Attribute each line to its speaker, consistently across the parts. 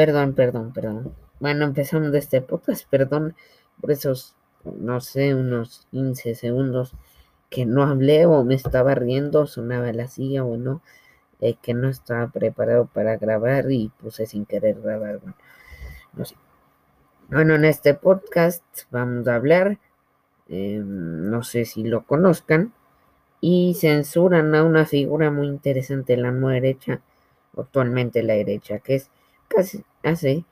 Speaker 1: Perdón, perdón, perdón. Bueno, empezamos de este podcast, perdón por esos, no sé, unos 15 segundos que no hablé o me estaba riendo, sonaba la silla o no, eh, que no estaba preparado para grabar y puse sin querer grabar. Bueno, no sé. Bueno, en este podcast vamos a hablar, em, no sé si lo conozcan, y censuran a una figura muy interesante en la derecha, actualmente la derecha, que es casi hace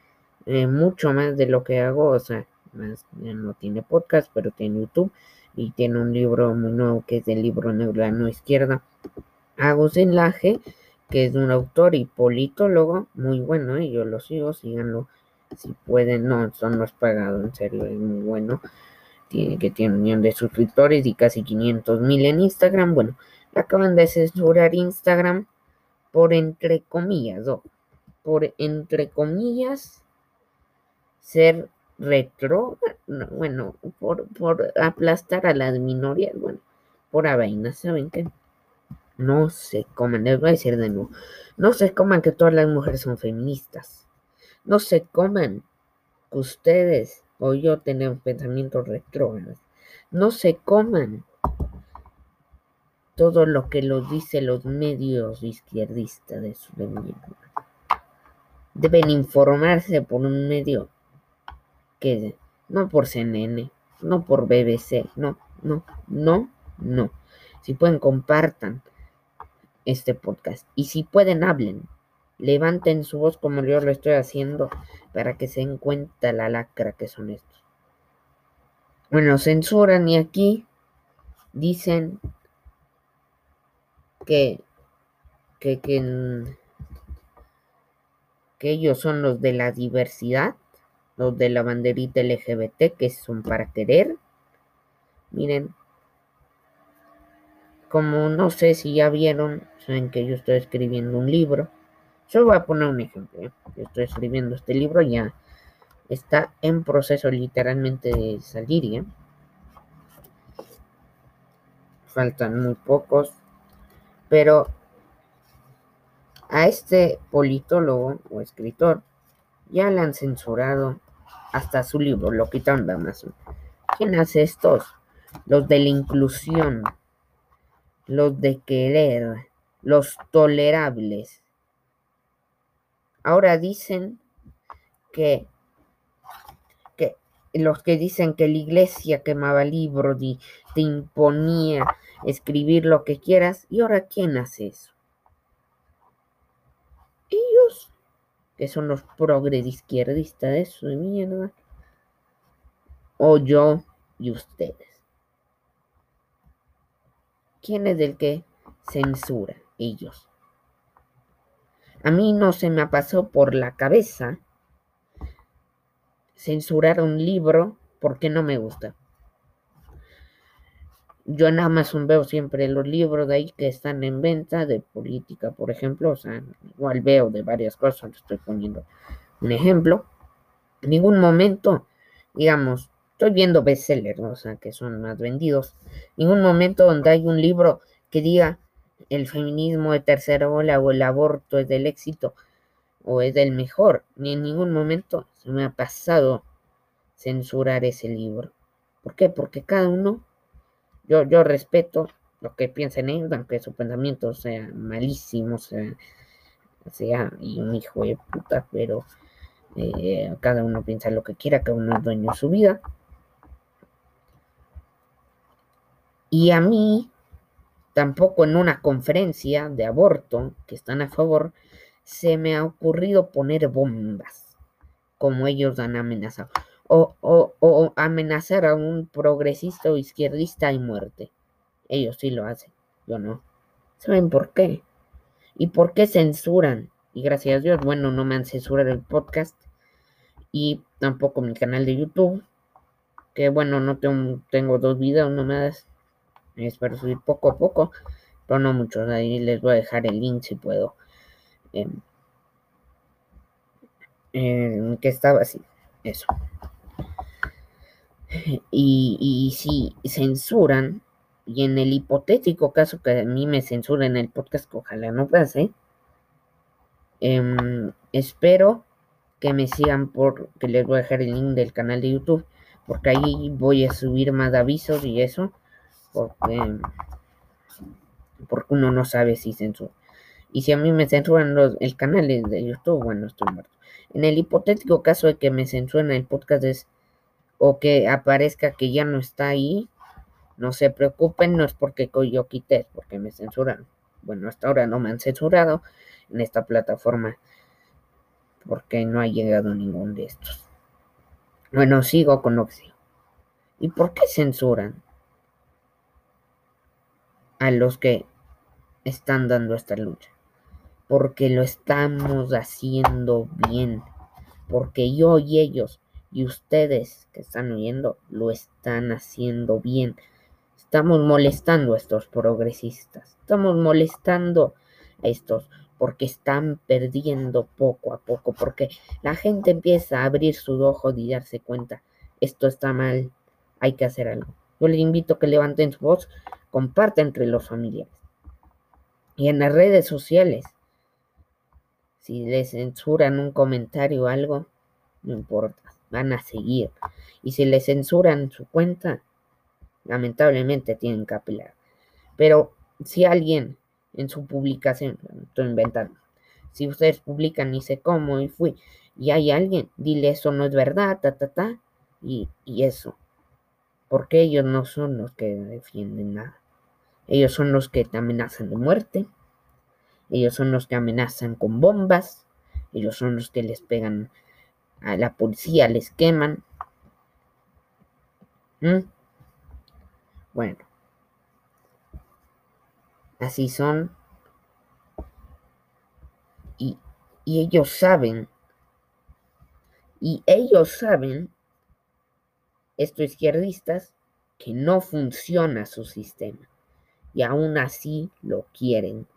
Speaker 1: eh, mucho más de lo que hago, o sea, no tiene podcast, pero tiene YouTube y tiene un libro muy nuevo que es el libro la izquierda. Agustín Laje, que es un autor y politólogo muy bueno, ¿eh? yo lo sigo, síganlo si pueden, no, son los pagados, en serio, es muy bueno. Tiene, que tiene un millón de suscriptores y casi 500 mil en Instagram. Bueno, acaban de censurar Instagram por entre comillas, por entre comillas ser retro, bueno, por, por aplastar a las minorías, bueno, por vaina, ¿saben qué? No se coman, les voy a decir de nuevo, no se coman que todas las mujeres son feministas, no se coman que ustedes o yo tenemos pensamientos retrógrados, no se coman todo lo que los dice los medios izquierdistas de su Deben informarse por un medio que no por CNN, no por BBC, no, no, no, no. Si pueden, compartan este podcast. Y si pueden, hablen. Levanten su voz como yo lo estoy haciendo para que se den cuenta la lacra que son estos. Bueno, censuran y aquí dicen que, que, que, que ellos son los de la diversidad los de la banderita LGBT que son para querer. Miren, como no sé si ya vieron, saben que yo estoy escribiendo un libro. Yo voy a poner un ejemplo. ¿eh? Yo estoy escribiendo este libro, ya está en proceso literalmente de salir. ¿ya? Faltan muy pocos. Pero a este politólogo o escritor ya le han censurado hasta su libro, lo quitaron de Amazon. ¿Quién hace estos? Los de la inclusión, los de querer, los tolerables. Ahora dicen que, que los que dicen que la iglesia quemaba libros y te imponía escribir lo que quieras, ¿y ahora quién hace eso? Que son los progres izquierdistas de su mierda, o yo y ustedes. ¿Quién es el que censura? Ellos. A mí no se me pasó por la cabeza censurar un libro porque no me gusta yo en Amazon veo siempre los libros de ahí que están en venta de política, por ejemplo, o sea, igual veo de varias cosas, estoy poniendo un ejemplo. En ningún momento, digamos, estoy viendo bestsellers, o sea, que son más vendidos. Ningún momento donde hay un libro que diga el feminismo de tercera ola o el aborto es del éxito o es del mejor. Ni en ningún momento se me ha pasado censurar ese libro. ¿Por qué? Porque cada uno yo, respeto lo que piensen ellos, aunque su pensamiento sea malísimo, sea, sea y un hijo de puta, pero eh, cada uno piensa lo que quiera, cada uno es dueño de su vida. Y a mí, tampoco en una conferencia de aborto, que están a favor, se me ha ocurrido poner bombas, como ellos han amenazado o, amenazar a un progresista o izquierdista y muerte. Ellos sí lo hacen, yo no. ¿Saben por qué? ¿Y por qué censuran? Y gracias a Dios, bueno, no me han censurado el podcast y tampoco mi canal de YouTube. Que bueno, no tengo, tengo dos videos nomás. Espero subir poco a poco, pero no muchos. Ahí les voy a dejar el link si puedo. Eh, que estaba así. Eso. Y, si censuran, y en el hipotético caso que a mí me censuren el podcast, ojalá no pase, em, espero que me sigan por que les voy a dejar el link del canal de YouTube porque ahí voy a subir más avisos y eso porque porque uno no sabe si censura. Y si a mí me censuran los, el canal de YouTube bueno estoy muerto. En el hipotético caso de que me censuren el podcast es, o que aparezca que ya no está ahí no se preocupen no es porque yo quité porque me censuran bueno hasta ahora no me han censurado en esta plataforma porque no ha llegado ningún de estos. Bueno, sigo con Oxio. ¿Y por qué censuran a los que están dando esta lucha? Porque lo estamos haciendo bien. Porque yo y ellos y ustedes que están oyendo lo están haciendo bien. Estamos molestando a estos progresistas. Estamos molestando a estos porque están perdiendo poco a poco, porque la gente empieza a abrir su ojo y darse cuenta, esto está mal, hay que hacer algo. Yo les invito a que levanten su voz, compartan entre los familiares. Y en las redes sociales, si les censuran un comentario o algo, no importa, van a seguir. Y si les censuran su cuenta, lamentablemente tienen que apelar. Pero si alguien en su publicación. Estoy inventando. Si ustedes publican y sé cómo y fui y hay alguien, dile eso no es verdad, ta, ta, ta, y, y eso. Porque ellos no son los que defienden nada. Ellos son los que te amenazan de muerte. Ellos son los que amenazan con bombas. Ellos son los que les pegan a la policía, les queman. ¿Mm? Bueno, Así son. Y, ellos saben. Y ellos saben, estos izquierdistas, que no funciona su sistema. Y aún así lo quieren.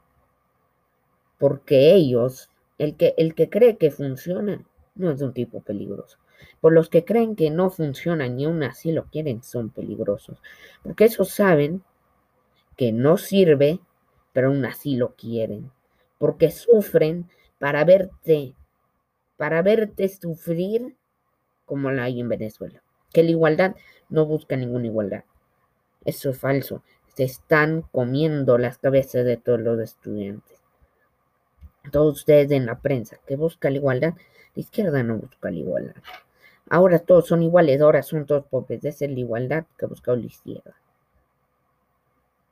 Speaker 1: Porque ellos, el que, el que cree que funciona, no es un tipo peligroso. Por los que creen que no funciona y aún así lo quieren, son peligrosos. Porque esos saben que no sirve pero aún así lo quieren, porque sufren para verte, para verte sufrir como la hay en Venezuela. Que la igualdad no busca ninguna igualdad. Eso es falso. Se están comiendo las cabezas de todos los estudiantes. Todos ustedes en la prensa que busca la igualdad, la izquierda no busca la igualdad. Ahora todos son iguales, ahora son todos pobres. Esa es la igualdad que busca la izquierda.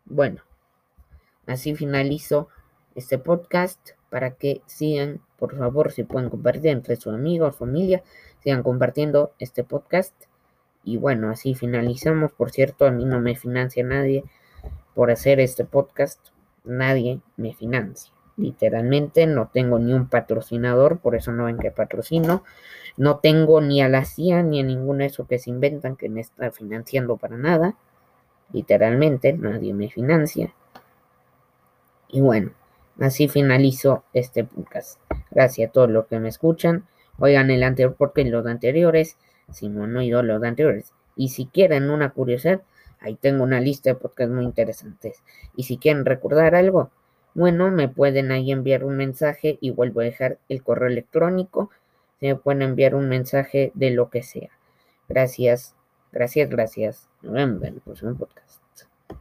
Speaker 1: Bueno, Así finalizo este podcast para que sigan, por favor, si pueden compartir entre sus amigos, familia, sigan compartiendo este podcast. Y bueno, así finalizamos. Por cierto, a mí no me financia nadie por hacer este podcast. Nadie me financia. Literalmente no tengo ni un patrocinador, por eso no ven que patrocino. No tengo ni a la CIA ni a ninguno de esos que se inventan que me está financiando para nada. Literalmente nadie me financia. Y bueno, así finalizo este podcast. Gracias a todos los que me escuchan. Oigan el anterior porque los anteriores, si no han oído los anteriores. Y si quieren una curiosidad, ahí tengo una lista de podcasts muy interesantes. Y si quieren recordar algo, bueno, me pueden ahí enviar un mensaje y vuelvo a dejar el correo electrónico. Se me pueden enviar un mensaje de lo que sea. Gracias, gracias, gracias. Nos vemos en el próximo podcast.